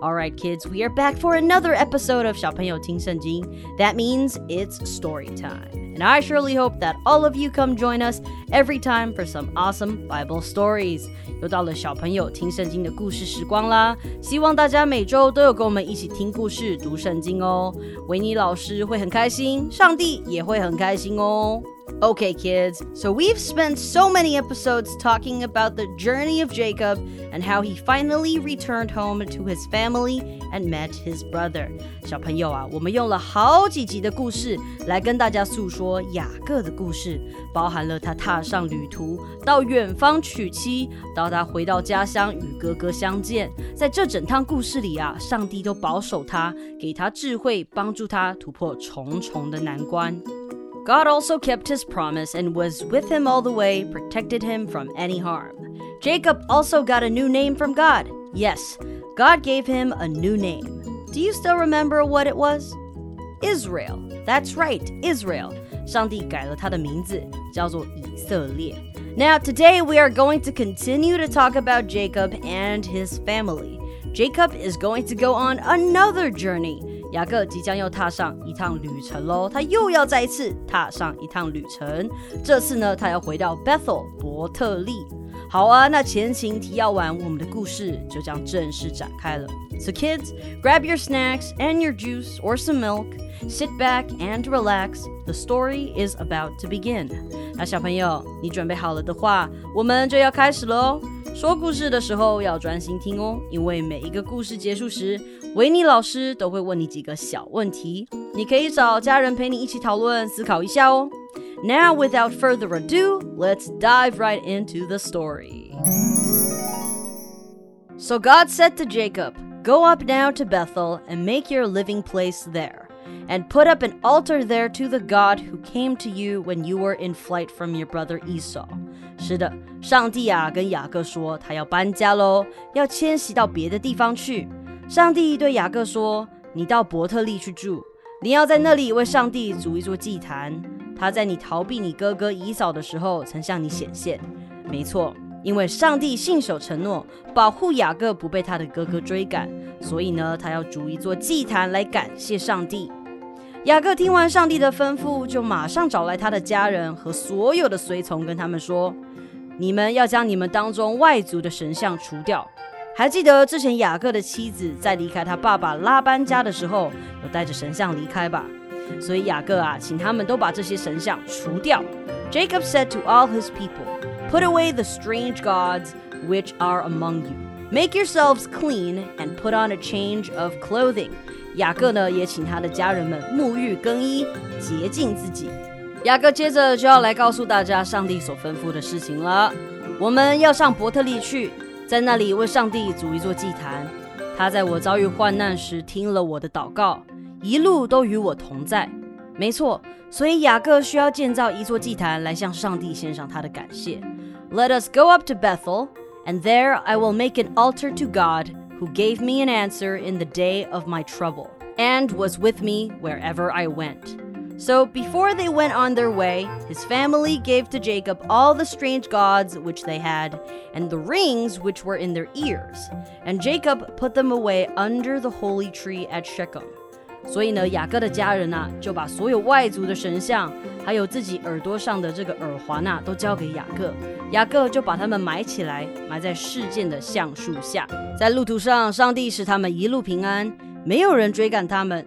Alright kids, we are back for another episode of 小朋友听圣经. That means it's story time. And I surely hope that all of you come join us every time for some awesome Bible stories. 又到了小朋友听圣经的故事时光啦！希望大家每周都有跟我们一起听故事、读圣经哦。维尼老师会很开心，上帝也会很开心哦。 Okay, kids, so we've spent so many episodes talking about the journey of Jacob and how he finally returned home to his family and met his brother. 小朋友啊，我们用了好几集的故事来跟大家诉说雅各的故事，包含了他踏上旅途，到远方娶妻，到他回到家乡与哥哥相见。在这整趟故事里啊，上帝都保守他，给他智慧，帮助他突破重重的难关。 God also kept his promise and was with him all the way, protected him from any harm. Jacob also got a new name from God. Yes, God gave him a new name. Do you still remember what it was? Israel. That's right, Israel. 上帝改了他的名字，叫做以色列。Now, today we are going to continue to talk about Jacob and his family. Jacob is going to go on another journey. 雅各即将又踏上一趟旅程喽，他又要再一次踏上一趟旅程。这次呢，他要回到 Bethel 伯特利。好啊，那前情提要完，我们的故事就将正式展开了。So kids, grab your snacks and your juice or some milk, sit back and relax. The story is about to begin. 那小朋友，你准备好了的话，我们就要开始喽。说故事的时候要专心听哦，因为每一个故事结束时，维尼老师都会问你几个小问题，你可以找家人陪你一起讨论、思考一下哦。Now, without further ado, let's dive right into the story. So God said to Jacob, Go up now to Bethel and make your living place there and put up an altar there to the God who came to you when you were in flight from your brother Esau. 是的，上帝啊，跟雅各说他要搬家喽，要迁徙到别的地方去。上帝对雅各说：“你到伯特利去住，你要在那里为上帝筑一座祭坛。他在你逃避你哥哥以扫的时候，曾向你显现。没错，因为上帝信守承诺，保护雅各不被他的哥哥追赶，所以呢，他要筑一座祭坛来感谢上帝。”雅各听完上帝的吩咐，就马上找来他的家人和所有的随从，跟他们说：“你们要将你们当中外族的神像除掉。还记得之前雅各的妻子在离开他爸爸拉班家的时候，有带着神像离开吧？所以雅各啊，请他们都把这些神像除掉。” Jacob said to all his people, "Put away the strange gods which are among you. Make yourselves clean and put on a change of clothing." 雅各呢，也请他的家人们沐浴更衣，洁净自己。雅各接着就要来告诉大家上帝所吩咐的事情了。我们要上伯特利去，在那里为上帝组一座祭坛。他在我遭遇患难时听了我的祷告，一路都与我同在。没错，所以雅各需要建造一座祭坛来向上帝献上他的感谢。Let us go up to Bethel, and there I will make an altar to God. who gave me an answer in the day of my trouble, and was with me wherever I went. So before they went on their way, his family gave to Jacob all the strange gods which they had, and the rings which were in their ears. And Jacob put them away under the holy tree at Shechem. 所以呢，雅各的家人呐，就把所有外族的神像， 还有自己耳朵上的这个耳环呐、啊，都交给雅各。雅各就把它们埋起来，埋在示剑的橡树下。在路途上，上帝使他们一路平安，没有人追赶他们。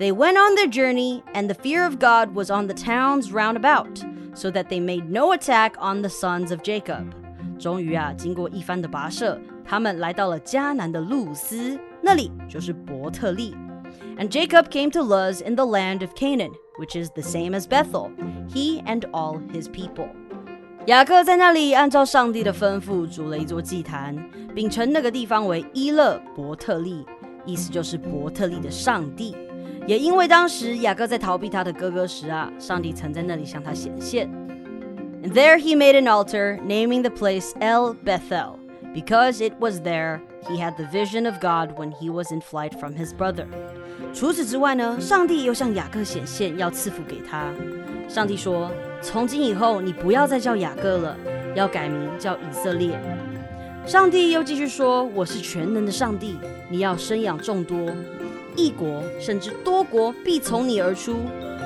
They went on their journey, and the fear of God was on the towns round about, so that they made no attack on the sons of Jacob. 终于啊，经过一番的跋涉，他们来到了迦南的路斯，那里就是伯特利。And Jacob came to Luz in the land of Canaan which is the same as Bethel, he and all his people. 雅各在那里按照上帝的吩咐筑了一座祭坛，并称那个地方为伊勒伯特利，意思就是伯特利的上帝。 也因为当时雅各在逃避他的哥哥时啊，上帝曾在那里向他显现。And there he made an altar, naming the place El Bethel, because it was there he had the vision of God when he was in flight from his brother. 除此之外呢，上帝又向雅各显现，要赐福给他。上帝说：“从今以后，你不要再叫雅各了，要改名叫以色列。”上帝又继续说：“我是全能的上帝，你要生养众多。”一国甚至多国必从你而出，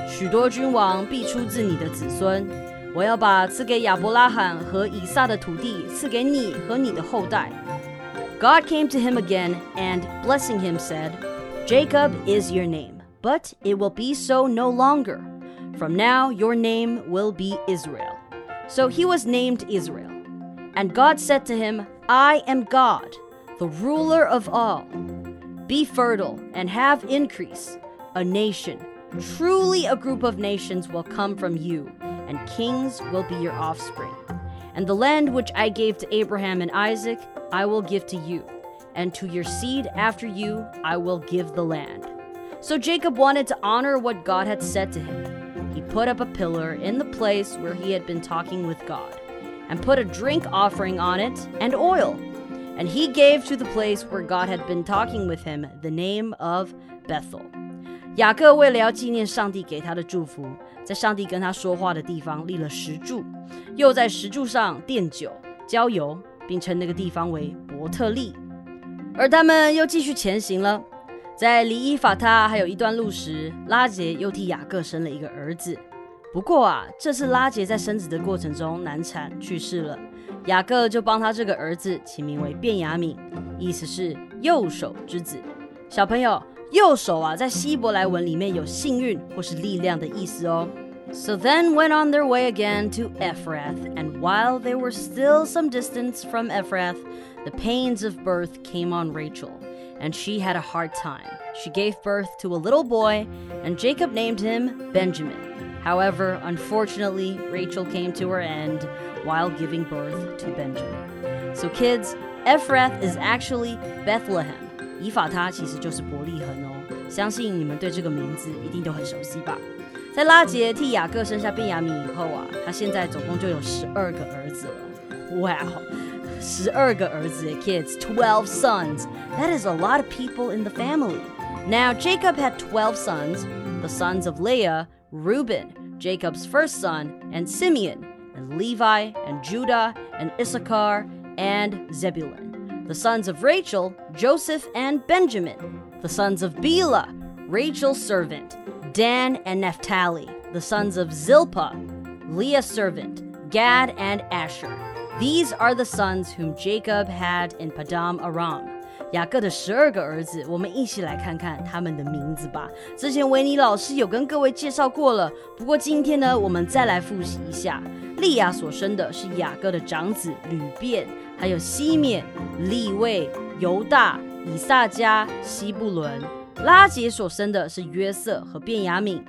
许多君王必出自你的子孙。我要把赐给亚伯拉罕和以撒的土地赐给你和你的后代。God came to him again and, blessing him, said, Jacob is your name, but it will be so no longer. From now your name will be Israel. So he was named Israel. And God said to him, I am God, the ruler of all. Be fertile and have increase. A nation, truly a group of nations, will come from you, and kings will be your offspring. And the land which I gave to Abraham and Isaac, I will give to you, and to your seed after you, I will give the land. So Jacob wanted to honor what God had said to him. He put up a pillar in the place where he had been talking with God, and put a drink offering on it and oil and he gave to the place where God had been talking with him the name of Bethel. 雅各为了要纪念上帝给他的祝福， 在上帝跟他说话的地方立了石柱，又在石柱上奠酒、浇油，并称那个地方为伯特利。而他们又继续前行了，在离伊法他还有一段路时，拉杰又替雅各生了一个儿子。不过啊，这次拉杰在生子的过程中难产去世了。雅各就帮他这个儿子起名为卞雅敏，意思是右手之子。小朋友，右手啊，在希伯来文里面有幸运或是力量的意思哦。So then went on their way again to Ephrath, and while they were still some distance from Ephrath, the pains of birth came on Rachel, and she had a hard time. She gave birth to a little boy, and Jacob named him Benjamin. However, unfortunately, Rachel came to her end while giving birth to Benjamin. So, kids, Ephrath is actually Bethlehem. 以法他其实就是伯利恒哦。相信你们对这个名字一定都很熟悉吧？在拉结替雅各生下便雅悯以后啊，他现在总共就有十二个儿子了。哇、wow,，十二个儿子，kids，twelve sons. That is a lot of people in the family. Now Jacob had twelve sons, the sons of Leah, Reuben, Jacob's first son, and Simeon, and Levi, and Judah, and Issachar, and Zebulun. The sons of Rachel, Joseph and Benjamin. The sons of Bela, Rachel's servant, Dan and Naphtali. The sons of Zilpah, Leah's servant, Gad and Asher. These are the sons whom Jacob had in Padam Aram. 雅各的十二个儿子，我们一起来看看他们的名字吧。之前维尼老师有跟各位介绍过了，不过今天呢，我们再来复习一下。利亚所生的是雅各的长子吕便， 还有西缅、利未、犹大、以萨迦、西布伦。拉结所生的是约瑟和便雅悯。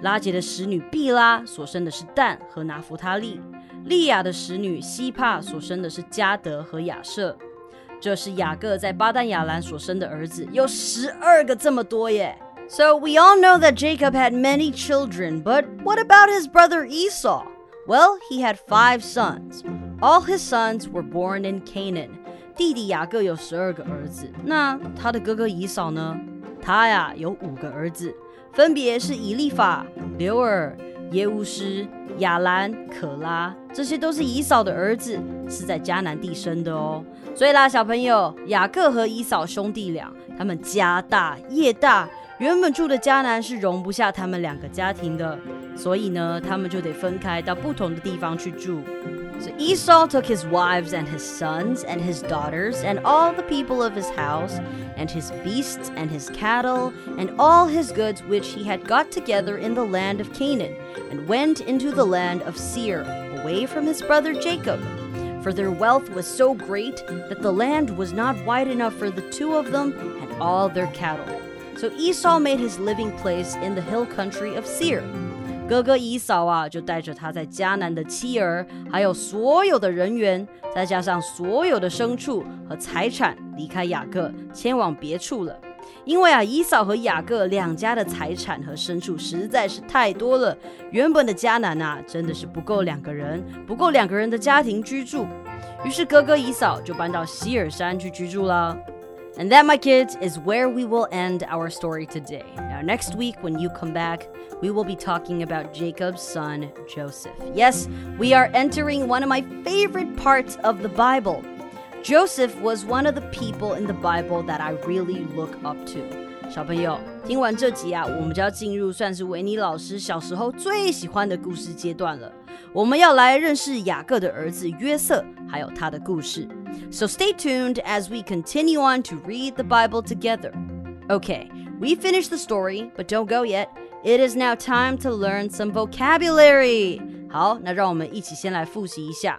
拉结的使女毕拉所生的是但和拿弗他利。利亚的使女悉帕所生的是迦得和亚舍。这是雅各在巴旦亚兰所生的儿子，有十二个这么多耶。So we all know that Jacob had many children, but what about his brother Esau? Well, he had five sons. All his sons were born in Canaan. 弟弟雅各有十二个儿子，那他的哥哥以扫呢？他呀有五个儿子，分别是以利法、刘尔、耶乌斯、亚兰、可拉，这些都是以扫的儿子，是在迦南地生的哦。所以啦，小朋友，雅各和以扫兄弟俩，他们家大业大，原本住的迦南是容不下他们两个家庭的，所以呢，他们就得分开到不同的地方去住。So Esau took his wives and his sons and his daughters and all the people of his house and his beasts and his cattle and all his goods which he had got together in the land of Canaan and went into the land of Seir away from his brother Jacob for their wealth was so great that the land was not wide enough for the two of them and all their cattle. So Esau made his living place in the hill country of Seir. 哥哥姨嫂啊，就带着他在迦南的妻儿，还有所有的人员，再加上所有的牲畜和财产，离开雅各，迁往别处了。因为啊，姨嫂和雅各两家的财产和牲畜实在是太多了，原本的迦南啊，真的是不够两个人，不够两个人的家庭居住。于是哥哥姨嫂就搬到希尔山去居住了。And that, my kids, is where we will end our story today. Now, next week, when you come back, we will be talking about Jacob's son, Joseph. Yes, we are entering one of my favorite parts of the Bible. Joseph was one of the people in the Bible that I really look up to. 小朋友，听完这集啊，我们就要进入算是维尼老师小时候最喜欢的故事阶段了。 我们要来认识雅各的儿子约瑟，还有他的故事。So stay tuned as we continue on to read the Bible together. Okay, we finished the story, but don't go yet. It is now time to learn some vocabulary. 好，那让我们一起先来复习一下。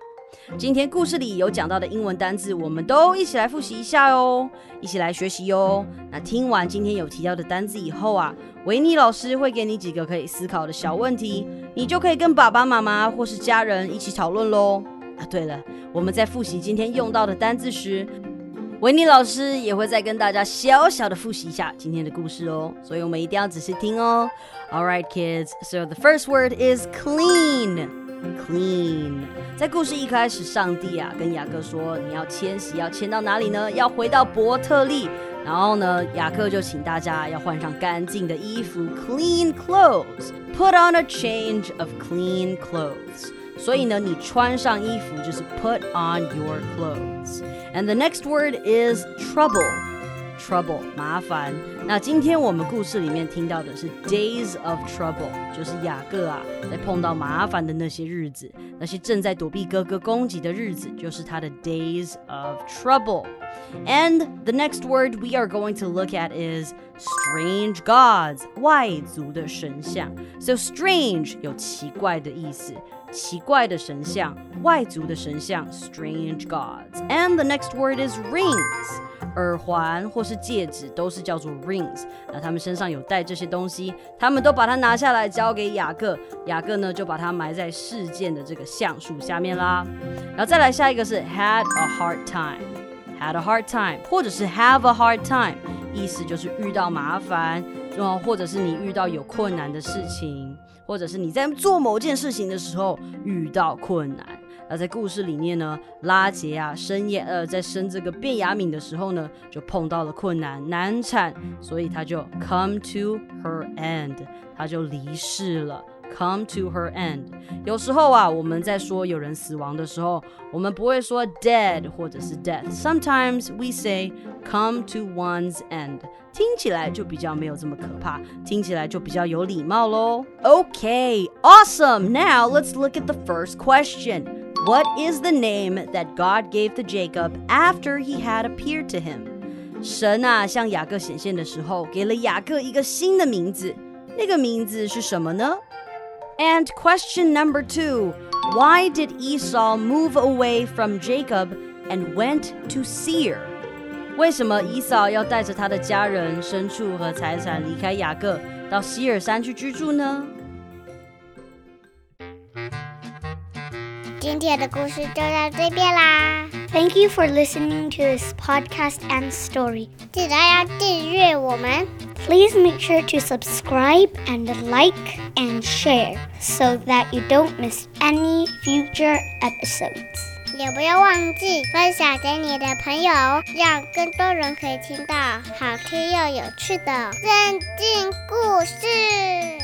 今天故事里有讲到的英文单字，我们都一起来复习一下哦，一起来学习哟。那听完今天有提到的单字以后啊， 维尼老师会给你几个可以思考的小问题，你就可以跟爸爸妈妈或是家人一起讨论喽。啊，对了，我们在复习今天用到的单字时，维尼老师也会再跟大家小小的复习一下今天的故事哦，所以我们一定要仔细听哦。All right, kids. So the first word is clean. Clean，在故事一开始，上帝啊跟雅各说：“你要迁徙，要迁到哪里呢？要回到伯特利。”然后呢，雅各就请大家要换上干净的衣服，clean clothes，put on a change of clean clothes。所以呢，你穿上衣服就是 put on your clothes。And the next word is trouble。 trouble 麻烦。那今天我们故事里面听到的是 days of trouble，就是雅各啊在碰到麻烦的那些日子，那些正在躲避哥哥攻击的日子，就是他的 days of trouble。And the next word we are going to look at is strange gods，外族的神像。So strange 有奇怪的意思。奇怪的神像，外族的神像，strange gods。And the next word is rings， 耳环或是戒指都是叫做 rings。那他们身上有戴这些东西，他们都把它拿下来交给雅各，雅各呢就把它埋在事件的这个橡树下面啦。然后再来下一个是 had a hard time，had a hard time，或者是 have a hard time，意思就是遇到麻烦，然后，或者是你遇到有困难的事情。或者是你在做某件事情的时候遇到困难，那在故事里面呢，拉结啊生夜呃在生这个便雅悯的时候呢，就碰到了困难，难产，所以他就 come to her end，他就离世了。Come to her end。有时候啊，我们在说有人死亡的时候，我们不会说 dead 或者是 death。Sometimes we say come to one's end，听起来就比较没有这么可怕，听起来就比较有礼貌喽。Okay, awesome. Now let's look at the first question. What is the name that God gave to Jacob after he had appeared to him？神啊，向雅各显现的时候，给了雅各一个新的名字，那个名字是什么呢？And question number two: Why did Esau move away from Jacob and went to Seir? 为什么以扫要带着他的家人、牲畜和财产离开雅各，到西珥山去居住呢？今天的故事就到这边啦。Thank you for listening to this podcast and story. 记得要订阅我们。Please make sure to subscribe and like and share so that you don't miss any future episodes. 也不要忘记分享给你的朋友，让更多人可以听到好听又有趣的圣经故事。